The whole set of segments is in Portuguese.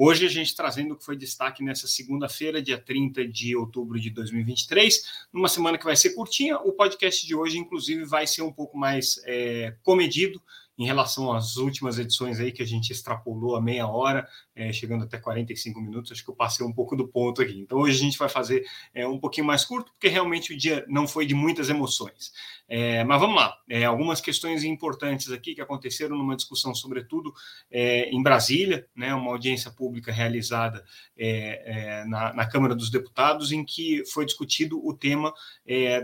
Hoje a gente trazendo o que foi destaque nessa segunda-feira, dia 30 de outubro de 2023, numa semana que vai ser curtinha. O podcast de hoje, inclusive, vai ser um pouco mais é, comedido em relação às últimas edições aí que a gente extrapolou a meia hora, é, chegando até 45 minutos, acho que eu passei um pouco do ponto aqui. Então hoje a gente vai fazer é, um pouquinho mais curto, porque realmente o dia não foi de muitas emoções. É, mas vamos lá, é, algumas questões importantes aqui que aconteceram numa discussão, sobretudo é, em Brasília, né, uma audiência pública realizada é, na, na, Câmara dos Deputados, em que foi discutido o tema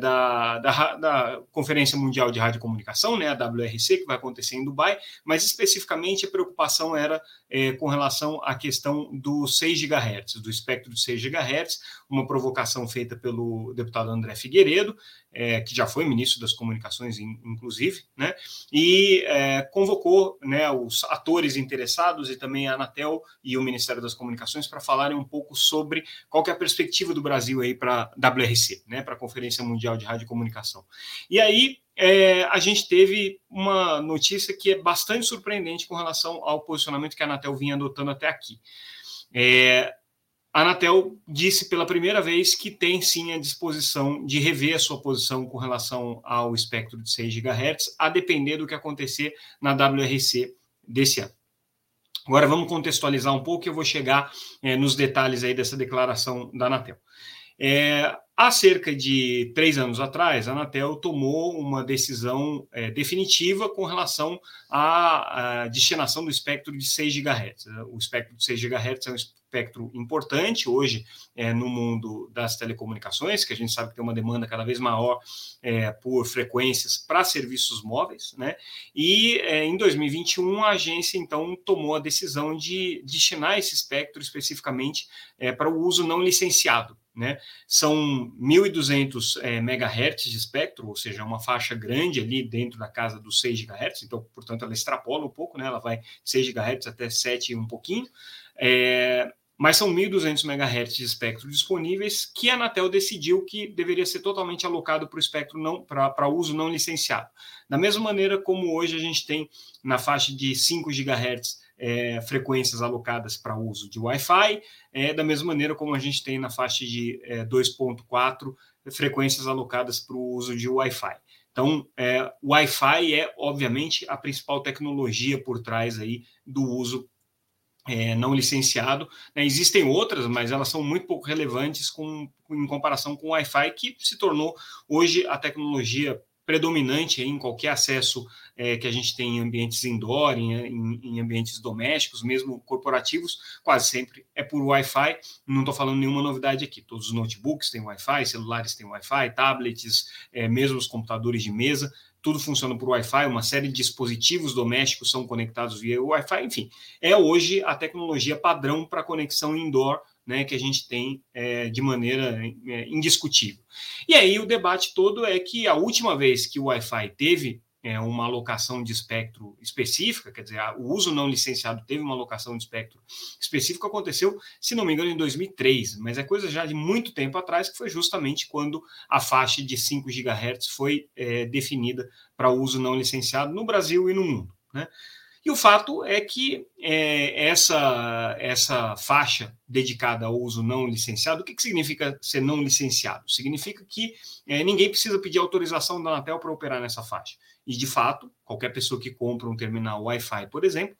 da, da, da Conferência Mundial de Rádio e Comunicação, né, a WRC, que vai acontecer em Dubai, mas especificamente a preocupação era é, com relação à questão do 6 GHz, do espectro de 6 GHz, uma provocação feita pelo deputado André Figueiredo, é, que já foi ministro das Comunicações, inclusive, né, e é, convocou né, os atores interessados e também a Anatel e o Ministério das Comunicações para falarem um pouco sobre qual é a perspectiva do Brasil aí para a WRC, né, para a Conferência Mundial de Rádio e Comunicação. E aí é, a gente teve uma notícia que é bastante surpreendente com relação ao posicionamento que a Anatel vinha adotando até aqui. É, a Anatel disse pela primeira vez que tem sim a disposição de rever a sua posição com relação ao espectro de 6 GHz, a depender do que acontecer na WRC desse ano. Agora vamos contextualizar um pouco e eu vou chegar é, nos detalhes aí dessa declaração da Anatel. É, há cerca de três anos atrás, a Anatel tomou uma decisão é, definitiva com relação à, destinação do espectro de 6 GHz. O espectro de 6 GHz é um espectro importante hoje é, no mundo das telecomunicações, que a gente sabe que tem uma demanda cada vez maior é, por frequências para serviços móveis, né? E é, em 2021 a agência então tomou a decisão de destinar esse espectro especificamente para o uso não licenciado. Né? São 1.200 é, MHz de espectro, ou seja, uma faixa grande ali dentro da casa dos 6 GHz, então, portanto, ela extrapola um pouco, né? ela vai 6 GHz até 7 e um pouquinho. É, mas são 1.200 MHz de espectro disponíveis que a Anatel decidiu que deveria ser totalmente alocado para o espectro não para uso não licenciado. Da mesma maneira como hoje a gente tem na faixa de 5 GHz é, frequências alocadas para uso de Wi-Fi, é, da mesma maneira como a gente tem na faixa de é, 2.4 frequências alocadas para o uso de Wi-Fi. Então, é, Wi-Fi é, obviamente, a principal tecnologia por trás aí do uso é, não licenciado. Né? Existem outras, mas elas são muito pouco relevantes com, em comparação com o Wi-Fi, que se tornou hoje a tecnologia predominante em qualquer acesso é, que a gente tem em ambientes indoor, em, em, em, ambientes domésticos, mesmo corporativos, quase sempre é por Wi-Fi. Não estou falando nenhuma novidade aqui. Todos os notebooks têm Wi-Fi, celulares têm Wi-Fi, tablets, é, mesmo os computadores de mesa tudo funciona por Wi-Fi, uma série de dispositivos domésticos são conectados via Wi-Fi, enfim, é hoje a tecnologia padrão para conexão indoor né, que a gente tem é, de maneira é, indiscutível. E aí o debate todo é que a última vez que o Wi-Fi teve é, uma alocação de espectro específica, quer dizer, o uso não licenciado teve uma alocação de espectro específico, aconteceu, se não me engano, em 2003, mas é coisa já de muito tempo atrás, que foi justamente quando a faixa de 5 GHz foi é, definida para uso não licenciado no Brasil e no mundo. Né? E o fato é que é, essa, essa faixa dedicada ao uso não licenciado, o que, que significa ser não licenciado? Significa que é, ninguém precisa pedir autorização da Anatel para operar nessa faixa. E, de fato, qualquer pessoa que compra um terminal Wi-Fi, por exemplo,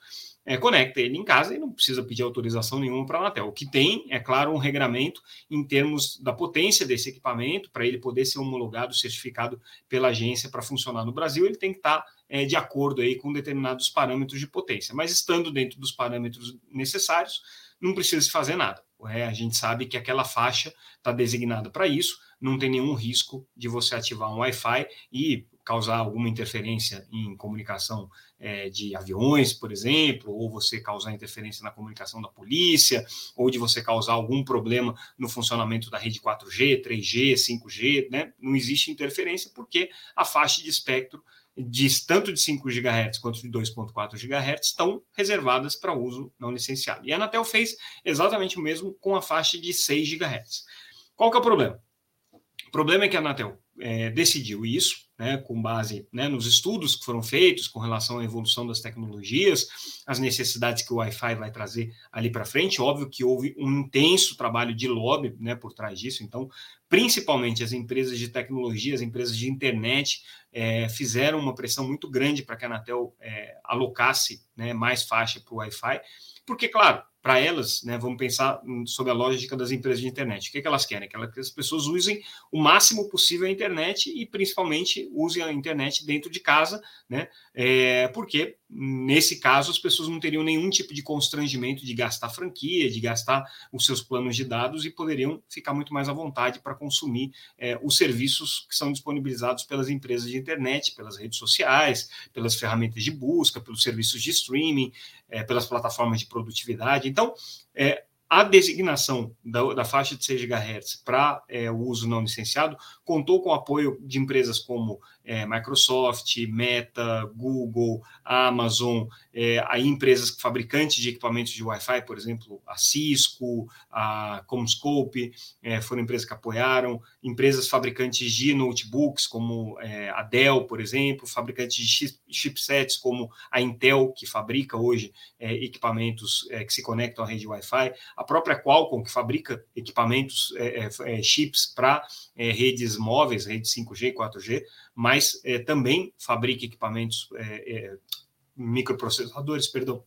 é, conecta ele em casa e não precisa pedir autorização nenhuma para a Anatel. O que tem, é claro, um regramento em termos da potência desse equipamento, para ele poder ser homologado, certificado pela agência para funcionar no Brasil, ele tem que estar é, de acordo aí com determinados parâmetros de potência. Mas estando dentro dos parâmetros necessários, não precisa se fazer nada. É, a gente sabe que aquela faixa está designada para isso, não tem nenhum risco de você ativar um Wi-Fi e causar alguma interferência em comunicação é, de aviões, por exemplo, ou você causar interferência na comunicação da polícia, ou de você causar algum problema no funcionamento da rede 4G, 3G, 5G, né? Não existe interferência porque a faixa de espectro de tanto de 5 GHz quanto de 2.4 GHz estão reservadas para uso não licenciado. E a Anatel fez exatamente o mesmo com a faixa de 6 GHz. Qual que é o problema? O problema é que a Anatel é, decidiu isso, né, com base né, nos estudos que foram feitos com relação à evolução das tecnologias, as necessidades que o Wi-Fi vai trazer ali para frente. Óbvio que houve um intenso trabalho de lobby né, por trás disso, então, principalmente as empresas de tecnologia, as empresas de internet, é, fizeram uma pressão muito grande para que a Anatel é, alocasse né, mais faixa para o Wi-Fi, porque, claro, para elas, né, vamos pensar sobre a lógica das empresas de internet. O que, é que elas querem? Que, que as pessoas usem o máximo possível a internet e, principalmente, usem a internet dentro de casa, né? É, porque, nesse caso, as pessoas não teriam nenhum tipo de constrangimento de gastar franquia, de gastar os seus planos de dados e poderiam ficar muito mais à vontade para consumir é, os serviços que são disponibilizados pelas empresas de internet, pelas redes sociais, pelas ferramentas de busca, pelos serviços de streaming, é, pelas plataformas de produtividade. Então, é, a designação da, da, faixa de 6 GHz para é, o uso não licenciado contou com o apoio de empresas como é, Microsoft, Meta, Google, Amazon, é, aí empresas fabricantes de equipamentos de Wi-Fi, por exemplo, a Cisco, a Comscope, é, foram empresas que apoiaram, empresas fabricantes de notebooks, como é, a Dell, por exemplo, fabricantes de chipsets, como a Intel, que fabrica hoje é, equipamentos é, que se conectam à rede Wi-Fi, a própria Qualcomm, que fabrica equipamentos, chips para redes móveis, redes 5G e 4G, mas é, também fabrica equipamentos, é, é, microprocessadores, perdão,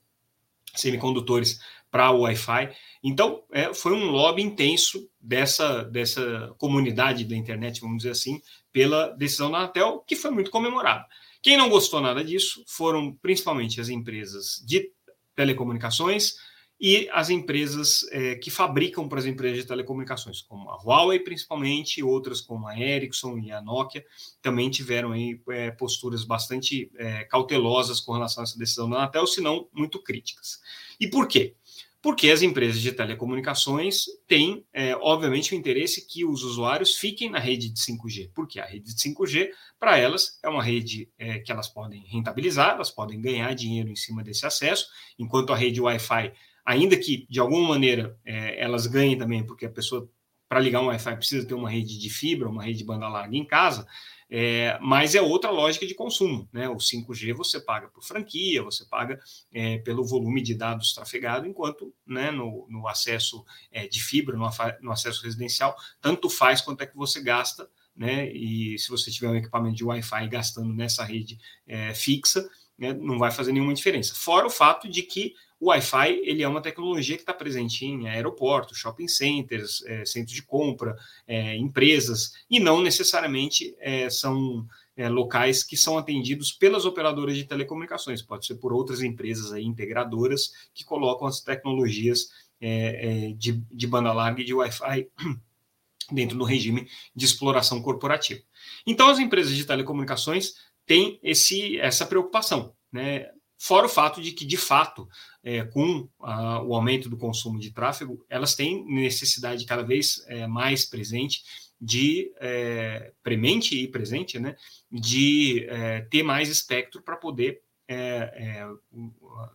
semicondutores para o Wi-Fi. Então, é, foi um lobby intenso dessa, dessa comunidade da internet, vamos dizer assim, pela decisão da Anatel, que foi muito comemorada. Quem não gostou nada disso foram principalmente as empresas de telecomunicações, e as empresas é, que fabricam para as empresas de telecomunicações, como a Huawei principalmente, outras como a Ericsson e a Nokia, também tiveram aí, é, posturas bastante é, cautelosas com relação a essa decisão da Anatel, se não muito críticas. E por quê? Porque as empresas de telecomunicações têm, é, obviamente, o interesse que os usuários fiquem na rede de 5G, porque a rede de 5G, para elas, é uma rede é, que elas podem rentabilizar, elas podem ganhar dinheiro em cima desse acesso, enquanto a rede Wi-Fi ainda que de alguma maneira é, elas ganhem também, porque a pessoa, para ligar um Wi-Fi, precisa ter uma rede de fibra, uma rede de banda larga em casa, é, mas é outra lógica de consumo. Né? O 5G você paga por franquia, você paga é, pelo volume de dados trafegado, enquanto né, no, no acesso é, de fibra, no, no acesso residencial, tanto faz quanto é que você gasta. Né? E se você tiver um equipamento de Wi-Fi gastando nessa rede é, fixa, né, não vai fazer nenhuma diferença. Fora o fato de que o Wi-Fi ele é uma tecnologia que está presente em aeroportos, shopping centers, é, centros de compra, é, empresas, e não necessariamente é, são é, locais que são atendidos pelas operadoras de telecomunicações, pode ser por outras empresas aí, integradoras que colocam as tecnologias é, é, de, de banda larga e de Wi-Fi dentro do regime de exploração corporativa. Então, as empresas de telecomunicações têm esse, essa preocupação. Né? Fora o fato de que, de fato, é, com a, o aumento do consumo de tráfego, elas têm necessidade cada vez é, mais presente de é, premente e presente, né, de é, ter mais espectro para poder é, é,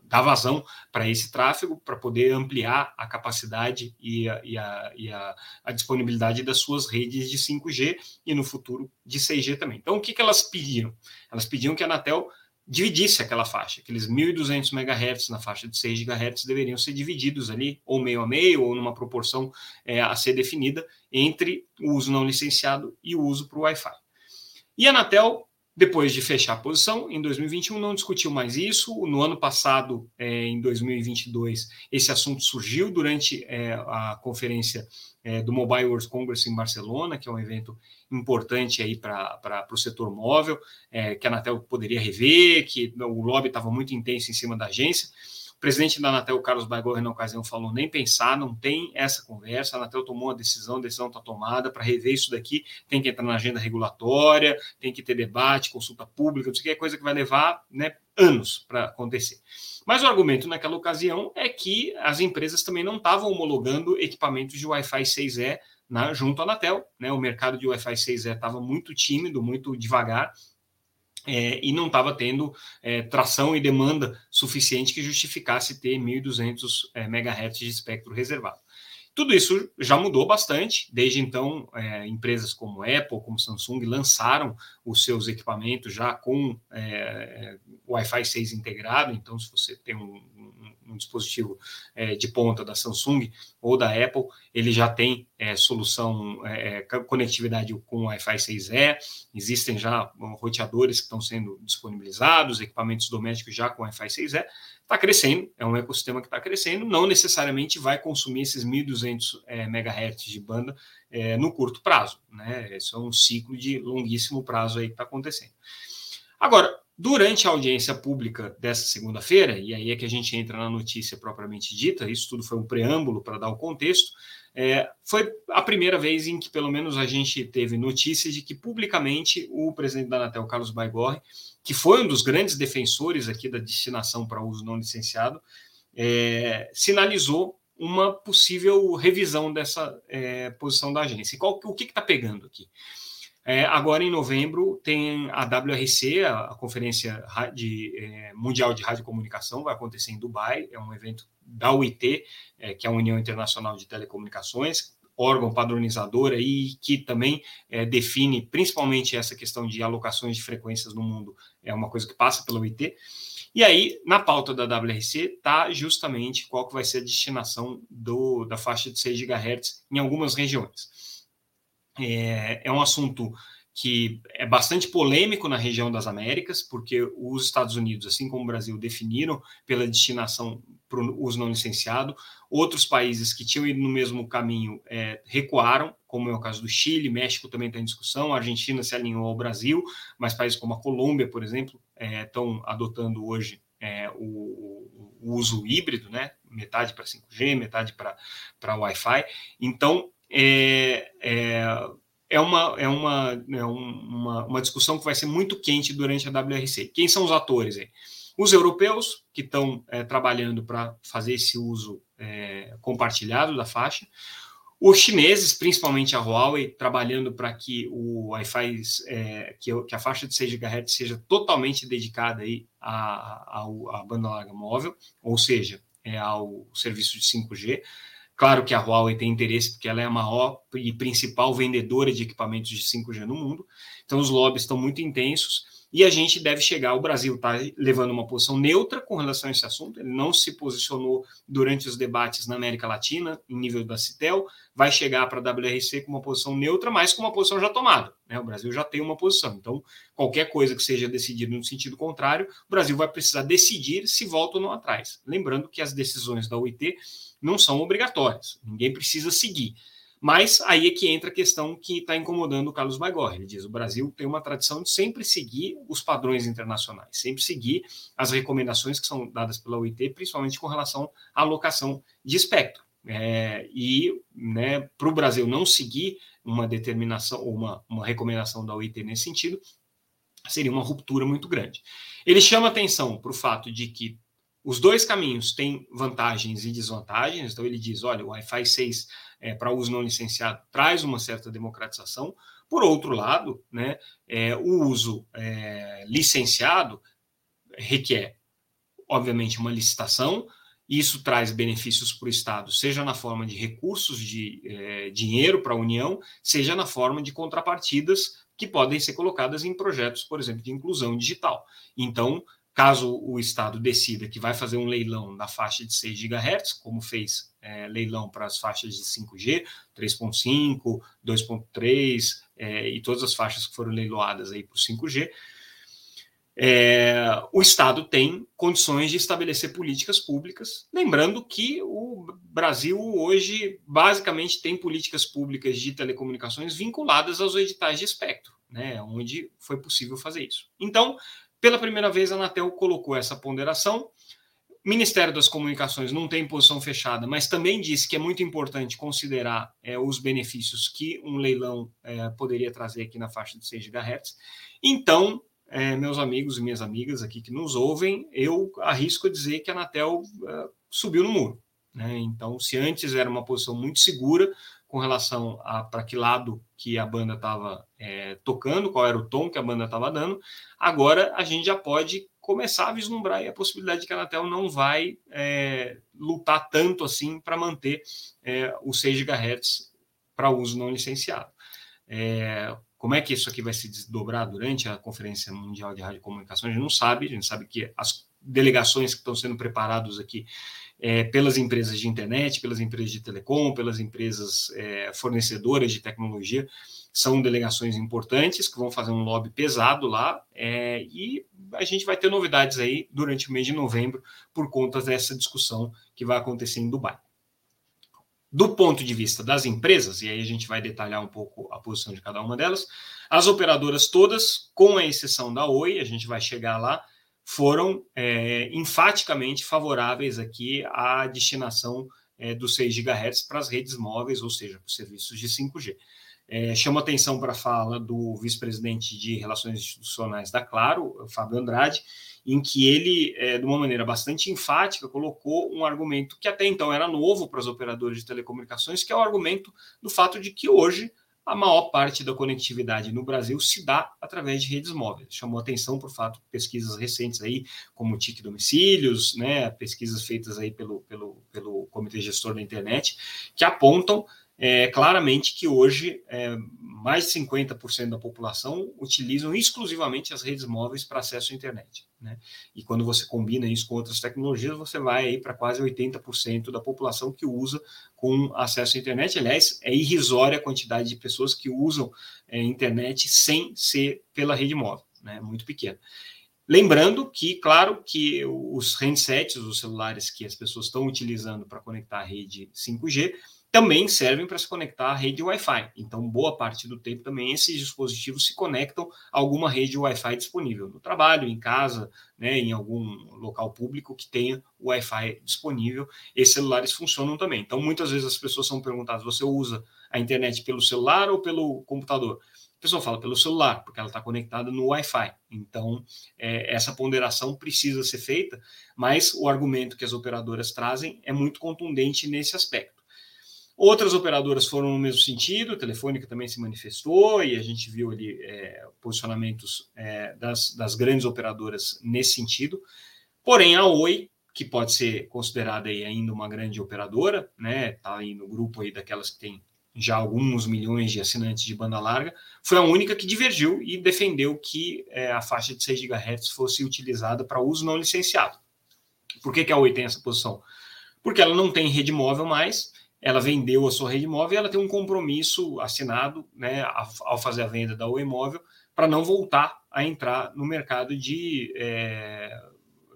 dar vazão para esse tráfego, para poder ampliar a capacidade e, a, e, a, e a, disponibilidade das suas redes de 5G e no futuro de 6G também. Então, o que, que elas pediram? Elas pediam que a Anatel dividisse aquela faixa, aqueles 1.200 MHz na faixa de 6 GHz deveriam ser divididos ali, ou meio a meio, ou numa proporção é, a ser definida entre o uso não licenciado e o uso para o Wi-Fi. E a Anatel, depois de fechar a posição, em 2021 não discutiu mais isso. No ano passado, é, em 2022, esse assunto surgiu durante é, a conferência é, do Mobile World Congress em Barcelona, que é um evento importante aí para o setor móvel, que a Anatel poderia rever, que o lobby estava muito intenso em cima da agência. Presidente da Anatel, Carlos Baigorre, na ocasião, falou nem pensar, não tem essa conversa. A Anatel tomou a decisão, a decisão está tomada para rever isso daqui, tem que entrar na agenda regulatória, tem que ter debate, consulta pública, não sei o que, é coisa que vai levar né, anos para acontecer. Mas o argumento naquela ocasião é que as empresas também não estavam homologando equipamentos de Wi-Fi 6E na, junto à Anatel. Né? O mercado de Wi-Fi 6E estava muito tímido, muito devagar. É, e não estava tendo é, tração e demanda suficiente que justificasse ter 1.200 é, MHz de espectro reservado. Tudo isso já mudou bastante. Desde então, é, empresas como Apple, como Samsung lançaram os seus equipamentos já com é, Wi-Fi 6 integrado. Então, se você tem um, um, um dispositivo é, de ponta da Samsung ou da Apple, ele já tem é, solução, é, é, conectividade com Wi-Fi 6E. Existem já roteadores que estão sendo disponibilizados, equipamentos domésticos já com Wi-Fi 6E está crescendo, é um ecossistema que está crescendo, não necessariamente vai consumir esses 1.200 é, MHz de banda é, no curto prazo, né? Isso é um ciclo de longuíssimo prazo aí que está acontecendo. Agora, durante a audiência pública dessa segunda-feira, e aí é que a gente entra na notícia propriamente dita, isso tudo foi um preâmbulo para dar o contexto, é, foi a primeira vez em que, pelo menos, a gente teve notícia de que publicamente o presidente da Anatel, Carlos Baigorre, que foi um dos grandes defensores aqui da destinação para uso não licenciado, é, sinalizou uma possível revisão dessa é, posição da agência. Qual, o que está pegando aqui? É, agora, em novembro, tem a WRC, a, Conferência de, é, Mundial de Radiocomunicação, vai acontecer em Dubai, é um evento da UIT, é, que é a União Internacional de Telecomunicações, órgão padronizador aí que também é, define principalmente essa questão de alocações de frequências no mundo, é uma coisa que passa pela UIT. E aí, na pauta da WRC, está justamente qual que vai ser a destinação do, da faixa de 6 GHz em algumas regiões. É, é um assunto que é bastante polêmico na região das Américas, porque os Estados Unidos, assim como o Brasil, definiram pela destinação para o uso não licenciado. Outros países que tinham ido no mesmo caminho é, recuaram, como é o caso do Chile, México também está em discussão, a Argentina se alinhou ao Brasil, mas países como a Colômbia, por exemplo, é, estão adotando hoje é, o, o, uso híbrido, né? metade para 5G, metade para Wi-Fi. Então, é, é, é, uma, é, uma, é uma, uma discussão que vai ser muito quente durante a WRC. Quem são os atores aí? Os europeus, que estão é, trabalhando para fazer esse uso é, compartilhado da faixa, os chineses, principalmente a Huawei, trabalhando para que o Wi-Fi, é, que, que, a faixa de 6 GHz seja totalmente dedicada aí à, à, à banda larga móvel, ou seja, é, ao serviço de 5G. Claro que a Huawei tem interesse, porque ela é a maior e principal vendedora de equipamentos de 5G no mundo. Então, os lobbies estão muito intensos e a gente deve chegar. O Brasil está levando uma posição neutra com relação a esse assunto, ele não se posicionou durante os debates na América Latina, em nível da CITEL, vai chegar para a WRC com uma posição neutra, mas com uma posição já tomada. Né? O Brasil já tem uma posição. Então, qualquer coisa que seja decidida no sentido contrário, o Brasil vai precisar decidir se volta ou não atrás. Lembrando que as decisões da UIT não são obrigatórias, ninguém precisa seguir. Mas aí é que entra a questão que está incomodando o Carlos Baigorre. Ele diz: o Brasil tem uma tradição de sempre seguir os padrões internacionais, sempre seguir as recomendações que são dadas pela OIT, principalmente com relação à alocação de espectro. É, e né, para o Brasil não seguir uma determinação ou uma, uma recomendação da OIT nesse sentido, seria uma ruptura muito grande. Ele chama atenção para o fato de que os dois caminhos têm vantagens e desvantagens, então ele diz: olha, o Wi-Fi 6 é, para uso não licenciado traz uma certa democratização. Por outro lado, né, é, o uso é, licenciado requer, obviamente, uma licitação. Isso traz benefícios para o Estado, seja na forma de recursos de é, dinheiro para a União, seja na forma de contrapartidas que podem ser colocadas em projetos, por exemplo, de inclusão digital. Então, Caso o Estado decida que vai fazer um leilão da faixa de 6 GHz, como fez é, leilão para as faixas de 5G, 3.5, 2.3 é, e todas as faixas que foram leiloadas aí para o 5G, é, o Estado tem condições de estabelecer políticas públicas. Lembrando que o Brasil hoje basicamente tem políticas públicas de telecomunicações vinculadas aos editais de espectro, né, onde foi possível fazer isso. Então, pela primeira vez, a Anatel colocou essa ponderação. O Ministério das Comunicações não tem posição fechada, mas também disse que é muito importante considerar é, os benefícios que um leilão é, poderia trazer aqui na faixa de 6 GHz. Então, é, meus amigos e minhas amigas aqui que nos ouvem, eu arrisco dizer que a Anatel é, subiu no muro. Né? Então, se antes era uma posição muito segura, com relação a para que lado que a banda estava é, tocando, qual era o tom que a banda estava dando. Agora a gente já pode começar a vislumbrar a possibilidade de que a Anatel não vai é, lutar tanto assim para manter é, os 6 GHz para uso não licenciado. É, como é que isso aqui vai se desdobrar durante a Conferência Mundial de Radiocomunicação? A gente não sabe, a gente sabe que as delegações que estão sendo preparadas aqui é, pelas empresas de internet, pelas empresas de telecom, pelas empresas é, fornecedoras de tecnologia, são delegações importantes que vão fazer um lobby pesado lá é, e a gente vai ter novidades aí durante o mês de novembro por conta dessa discussão que vai acontecer em Dubai. Do ponto de vista das empresas, e aí a gente vai detalhar um pouco a posição de cada uma delas, as operadoras todas, com a exceção da Oi, a gente vai chegar lá, foram é, enfaticamente favoráveis aqui à destinação é, dos 6 GHz para as redes móveis, ou seja, para os serviços de 5G. É, chama atenção para a fala do vice-presidente de Relações Institucionais da Claro, Fábio Andrade, em que ele, é, de uma maneira bastante enfática, colocou um argumento que até então era novo para os operadores de telecomunicações, que é o argumento do fato de que hoje a maior parte da conectividade no Brasil se dá através de redes móveis. Chamou atenção por fato pesquisas recentes aí, como o TIC Domicílios, né, pesquisas feitas aí pelo, pelo, pelo Comitê Gestor da Internet, que apontam é, claramente que hoje é, mais de 50% da população utilizam exclusivamente as redes móveis para acesso à internet. Né? E quando você combina isso com outras tecnologias, você vai aí para quase 80% da população que usa com acesso à internet. Aliás, é irrisória a quantidade de pessoas que usam é, internet sem ser pela rede móvel, né? muito pequena. Lembrando que, claro, que os handsets, os celulares que as pessoas estão utilizando para conectar a rede 5G, também servem para se conectar à rede Wi-Fi. Então, boa parte do tempo também esses dispositivos se conectam a alguma rede Wi-Fi disponível no trabalho, em casa, né, em algum local público que tenha Wi-Fi disponível. Esses celulares funcionam também. Então, muitas vezes as pessoas são perguntadas: você usa a internet pelo celular ou pelo computador? A pessoa fala pelo celular, porque ela está conectada no Wi-Fi. Então, é, essa ponderação precisa ser feita, mas o argumento que as operadoras trazem é muito contundente nesse aspecto. Outras operadoras foram no mesmo sentido, a Telefônica também se manifestou e a gente viu ali é, posicionamentos é, das, das grandes operadoras nesse sentido. Porém, a Oi, que pode ser considerada aí ainda uma grande operadora, né, está aí no grupo aí daquelas que tem já alguns milhões de assinantes de banda larga, foi a única que divergiu e defendeu que é, a faixa de 6 GHz fosse utilizada para uso não licenciado. Por que, que a Oi tem essa posição? Porque ela não tem rede móvel mais, ela vendeu a sua rede móvel e ela tem um compromisso assinado né, ao fazer a venda da Oi Móvel para não voltar a entrar no mercado de é,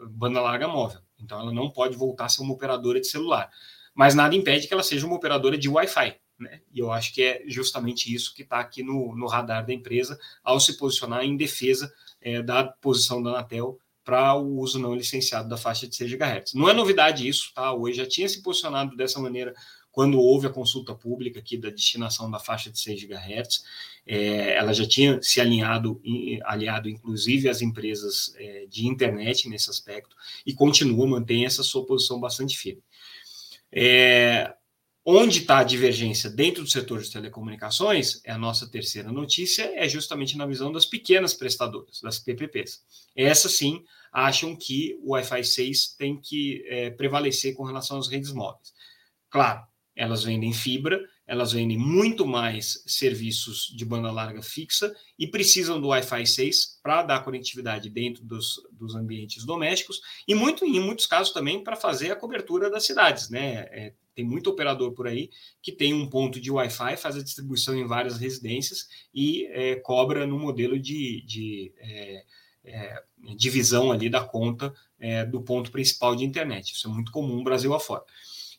banda larga móvel. Então, ela não pode voltar a ser uma operadora de celular. Mas nada impede que ela seja uma operadora de Wi-Fi. Né? E eu acho que é justamente isso que está aqui no, no, radar da empresa ao se posicionar em defesa é, da posição da Anatel para o uso não licenciado da faixa de 6 GHz. Não é novidade isso, tá? Hoje já tinha se posicionado dessa maneira quando houve a consulta pública aqui da destinação da faixa de 6 GHz, é, ela já tinha se alinhado, aliado inclusive às empresas é, de internet nesse aspecto, e continua, mantém essa sua posição bastante firme. É, onde está a divergência dentro do setor de telecomunicações, é a nossa terceira notícia, é justamente na visão das pequenas prestadoras, das PPPs. Essas sim acham que o Wi-Fi 6 tem que é, prevalecer com relação às redes móveis. Claro, elas vendem fibra, elas vendem muito mais serviços de banda larga fixa e precisam do Wi-Fi 6 para dar conectividade dentro dos, dos ambientes domésticos e muito, em muitos casos também para fazer a cobertura das cidades, né? É, tem muito operador por aí que tem um ponto de Wi-Fi, faz a distribuição em várias residências e é, cobra no modelo de, de é, é, divisão ali da conta é, do ponto principal de internet. Isso é muito comum Brasil afora.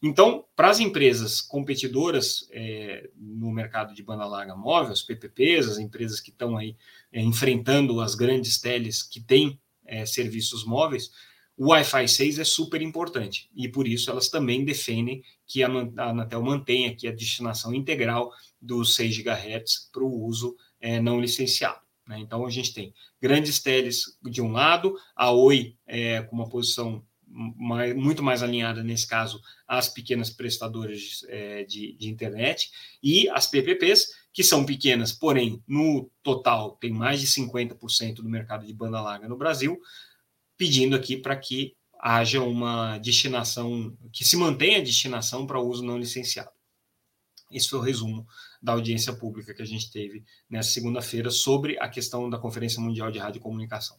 Então, para as empresas competidoras é, no mercado de banda larga móvel, as PPPs, as empresas que estão aí é, enfrentando as grandes teles que têm é, serviços móveis, o Wi-Fi 6 é super importante e por isso elas também defendem que a Anatel mantenha aqui a destinação integral dos 6 GHz para o uso é, não licenciado. Né? Então a gente tem grandes teles de um lado, a Oi é, com uma posição mais, muito mais alinhada, nesse caso, às pequenas prestadoras é, de, de internet, e as PPPs, que são pequenas, porém, no total, tem mais de 50% do mercado de banda larga no Brasil, pedindo aqui para que haja uma destinação, que se mantenha a destinação para uso não licenciado. Esse foi o resumo da audiência pública que a gente teve nessa segunda-feira sobre a questão da Conferência Mundial de Rádio e Comunicação.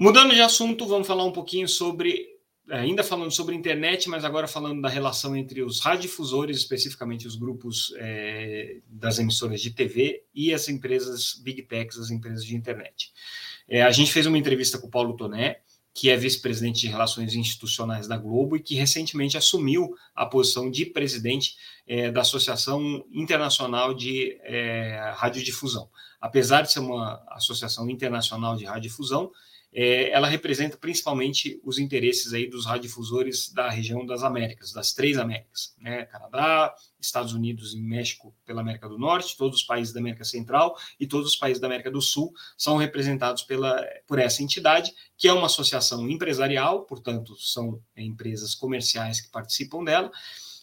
Mudando de assunto, vamos falar um pouquinho sobre, ainda falando sobre internet, mas agora falando da relação entre os radiodifusores, especificamente os grupos é, das emissoras de TV e as empresas Big Techs, as empresas de internet. É, a gente fez uma entrevista com o Paulo Toné, que é vice-presidente de Relações Institucionais da Globo e que recentemente assumiu a posição de presidente é, da Associação Internacional de é, Radiodifusão. Apesar de ser uma associação internacional de radiodifusão, é, ela representa principalmente os interesses aí dos radiodifusores da região das Américas, das três Américas, né? Canadá, Estados Unidos e México pela América do Norte, todos os países da América Central e todos os países da América do Sul são representados pela, por essa entidade, que é uma associação empresarial, portanto, são empresas comerciais que participam dela,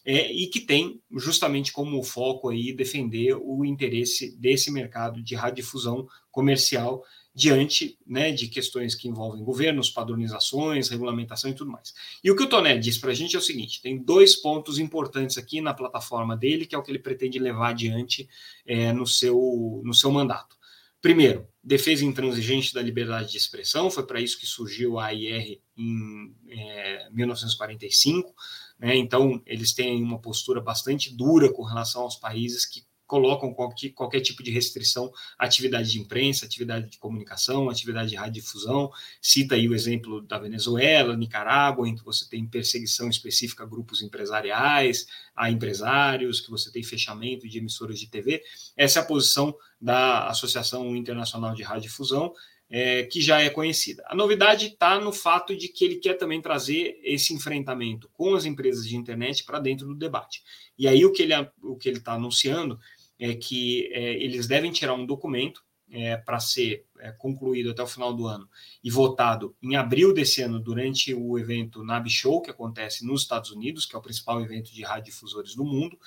é, e que tem justamente como foco aí defender o interesse desse mercado de radiodifusão comercial diante né, de questões que envolvem governos, padronizações, regulamentação e tudo mais. E o que o Toné diz para a gente é o seguinte: tem dois pontos importantes aqui na plataforma dele, que é o que ele pretende levar adiante é, no, seu, no seu mandato. Primeiro, defesa intransigente da liberdade de expressão, foi para isso que surgiu a AIR em é, 1945. Né, então, eles têm uma postura bastante dura com relação aos países que colocam qualquer, qualquer tipo de restrição à atividade de imprensa, atividade de comunicação, atividade de radiodifusão. Cita aí o exemplo da Venezuela, Nicarágua, em que você tem perseguição específica a grupos empresariais, a empresários, que você tem fechamento de emissoras de TV. Essa é a posição da Associação Internacional de Radiodifusão, é, que já é conhecida. A novidade está no fato de que ele quer também trazer esse enfrentamento com as empresas de internet para dentro do debate. E aí o que ele o que ele está anunciando é que é, eles devem tirar um documento é, para ser é, concluído até o final do ano e votado em abril desse ano durante o evento NAB Show, que acontece nos Estados Unidos, que é o principal evento de radiodifusores do mundo,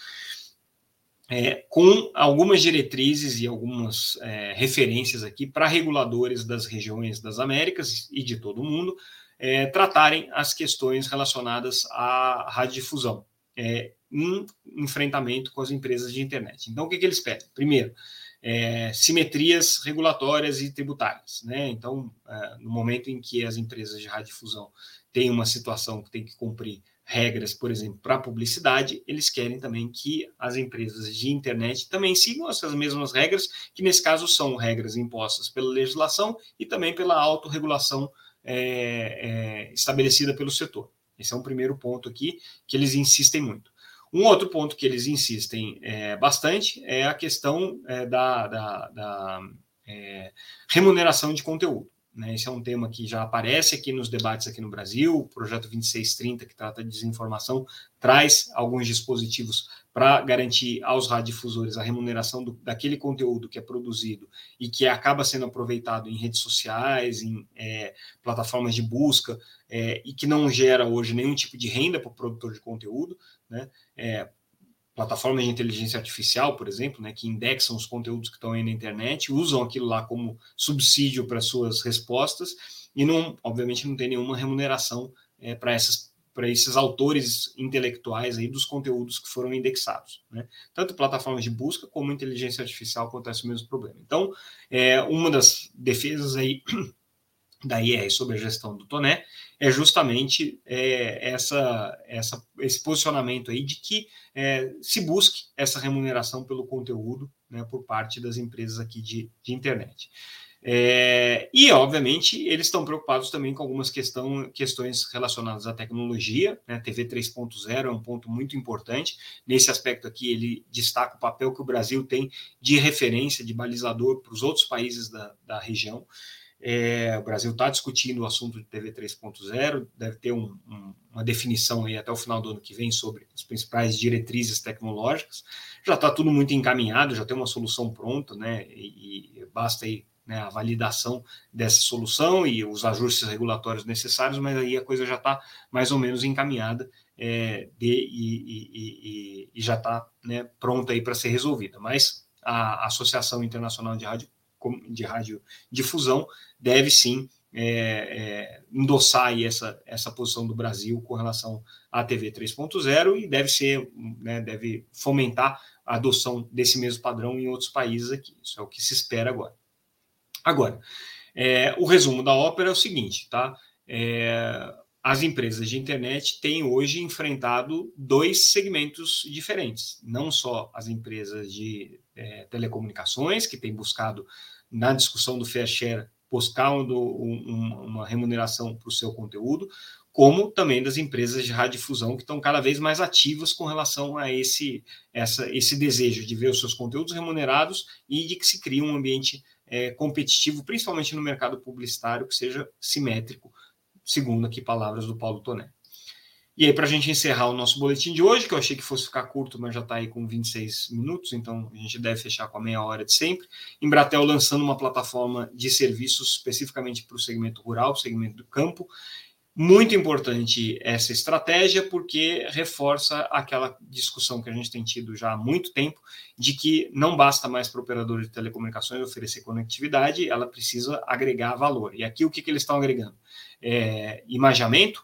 é, com algumas diretrizes e algumas é, referências aqui para reguladores das regiões das Américas e de todo o mundo é, tratarem as questões relacionadas à radiodifusão. É, em enfrentamento com as empresas de internet. Então, o que, que eles pedem? Primeiro, é, simetrias regulatórias e tributárias. Né? Então, é, no momento em que as empresas de radiodifusão têm uma situação que tem que cumprir regras, por exemplo, para publicidade, eles querem também que as empresas de internet também sigam essas mesmas regras, que nesse caso são regras impostas pela legislação e também pela autorregulação é, é, estabelecida pelo setor. Esse é um primeiro ponto aqui que eles insistem muito. Um outro ponto que eles insistem é, bastante é a questão é, da, da, da é, remuneração de conteúdo. Né? Esse é um tema que já aparece aqui nos debates aqui no Brasil. O projeto 2630, que trata de desinformação, traz alguns dispositivos para garantir aos radiodifusores a remuneração do, daquele conteúdo que é produzido e que acaba sendo aproveitado em redes sociais, em é, plataformas de busca, é, e que não gera hoje nenhum tipo de renda para o produtor de conteúdo. Né? É, plataformas de inteligência artificial, por exemplo, né, que indexam os conteúdos que estão aí na internet, usam aquilo lá como subsídio para suas respostas e não, obviamente, não tem nenhuma remuneração é, para essas para esses autores intelectuais aí dos conteúdos que foram indexados. Né? Tanto plataformas de busca como inteligência artificial acontece o mesmo problema. Então, é, uma das defesas aí da IR sobre a gestão do Toné é justamente é, essa, essa, esse posicionamento aí de que é, se busque essa remuneração pelo conteúdo né, por parte das empresas aqui de, de internet. É, e, obviamente, eles estão preocupados também com algumas questão, questões relacionadas à tecnologia. Né? TV 3.0 é um ponto muito importante. Nesse aspecto aqui, ele destaca o papel que o Brasil tem de referência, de balizador para os outros países da, da região. É, o Brasil está discutindo o assunto de TV 3.0, deve ter um, um, uma definição aí até o final do ano que vem sobre as principais diretrizes tecnológicas. Já está tudo muito encaminhado, já tem uma solução pronta, né? E, e basta aí né, a validação dessa solução e os ajustes regulatórios necessários, mas aí a coisa já está mais ou menos encaminhada é, de, e, e, e, já está né, pronta aí para ser resolvida. Mas a Associação Internacional de Rádio de Radiodifusão deve sim é, é, endossar aí essa, essa posição do Brasil com relação à TV 3.0 e deve ser, né, deve fomentar a adoção desse mesmo padrão em outros países aqui. Isso é o que se espera agora. Agora, é, o resumo da ópera é o seguinte, tá? É, as empresas de internet têm hoje enfrentado dois segmentos diferentes. Não só as empresas de é, telecomunicações, que têm buscado, na discussão do fair share, buscar um, um, uma remuneração para o seu conteúdo, como também das empresas de radiodifusão que estão cada vez mais ativas com relação a esse, essa, esse desejo de ver os seus conteúdos remunerados e de que se crie um ambiente é, competitivo, principalmente no mercado publicitário, que seja simétrico, segundo aqui palavras do Paulo Toné. E aí, para a gente encerrar o nosso boletim de hoje, que eu achei que fosse ficar curto, mas já está aí com 26 minutos, então a gente deve fechar com a meia hora de sempre. Embratel lançando uma plataforma de serviços especificamente para o segmento rural, segmento do campo, muito importante essa estratégia, porque reforça aquela discussão que a gente tem tido já há muito tempo, de que não basta mais para o operador de telecomunicações oferecer conectividade, ela precisa agregar valor. E aqui o que, que eles estão agregando? É,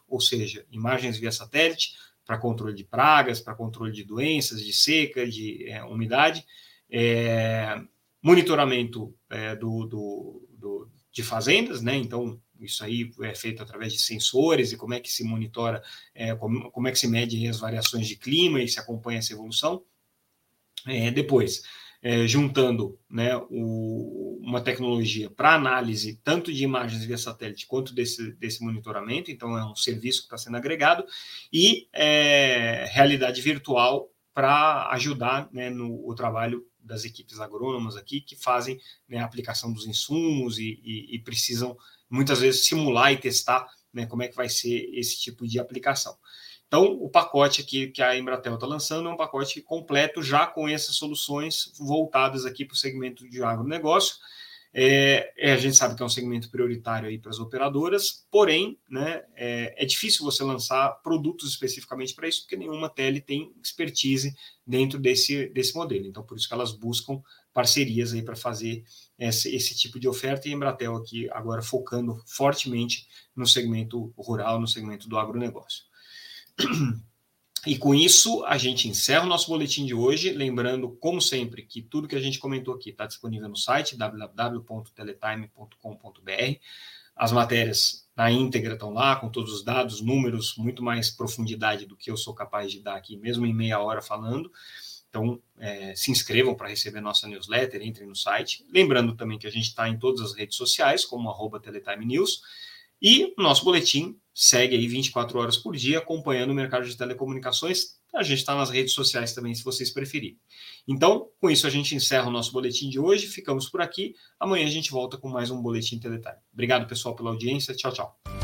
ou seja, imagens via satélite, para controle de pragas, para controle de doenças, de seca, de é, umidade, é, monitoramento é, do, do, do, de fazendas, né? Então, isso aí é feito através de sensores e como é que se monitora, é, como, como, é que se mede as variações de clima e se acompanha essa evolução. É, depois, é, juntando né, o, uma tecnologia para análise tanto de imagens via satélite quanto desse, desse monitoramento, então é um serviço que está sendo agregado, e é, realidade virtual para ajudar né, no o trabalho das equipes agrônomas aqui que fazem né, a aplicação dos insumos e, e, e precisam muitas vezes simular e testar né, como é que vai ser esse tipo de aplicação. Então, o pacote aqui que a Embratel está lançando é um pacote completo, já com essas soluções voltadas aqui para o segmento de agronegócio. É, é, a gente sabe que é um segmento prioritário aí para as operadoras, porém, né, é, é difícil você lançar produtos especificamente para isso, porque nenhuma tele tem expertise dentro desse, desse modelo. Então, por isso que elas buscam parcerias aí para fazer esse, esse, tipo de oferta e a Embratel aqui agora focando fortemente no segmento rural, no segmento do agronegócio. E com isso, a gente encerra o nosso boletim de hoje, lembrando, como sempre, que tudo que a gente comentou aqui está disponível no site www.teletime.com.br. As matérias na íntegra estão lá, com todos os dados, números, muito mais profundidade do que eu sou capaz de dar aqui, mesmo em meia hora falando. Então, é, se inscrevam para receber nossa newsletter, entrem no site. Lembrando também que a gente está em todas as redes sociais, como arroba Teletime News. E nosso boletim segue aí 24 horas por dia, acompanhando o mercado de telecomunicações. A gente está nas redes sociais também, se vocês preferirem. Então, com isso, a gente encerra o nosso boletim de hoje. Ficamos por aqui. Amanhã a gente volta com mais um Boletim Teletime. Obrigado, pessoal, pela audiência. Tchau, tchau.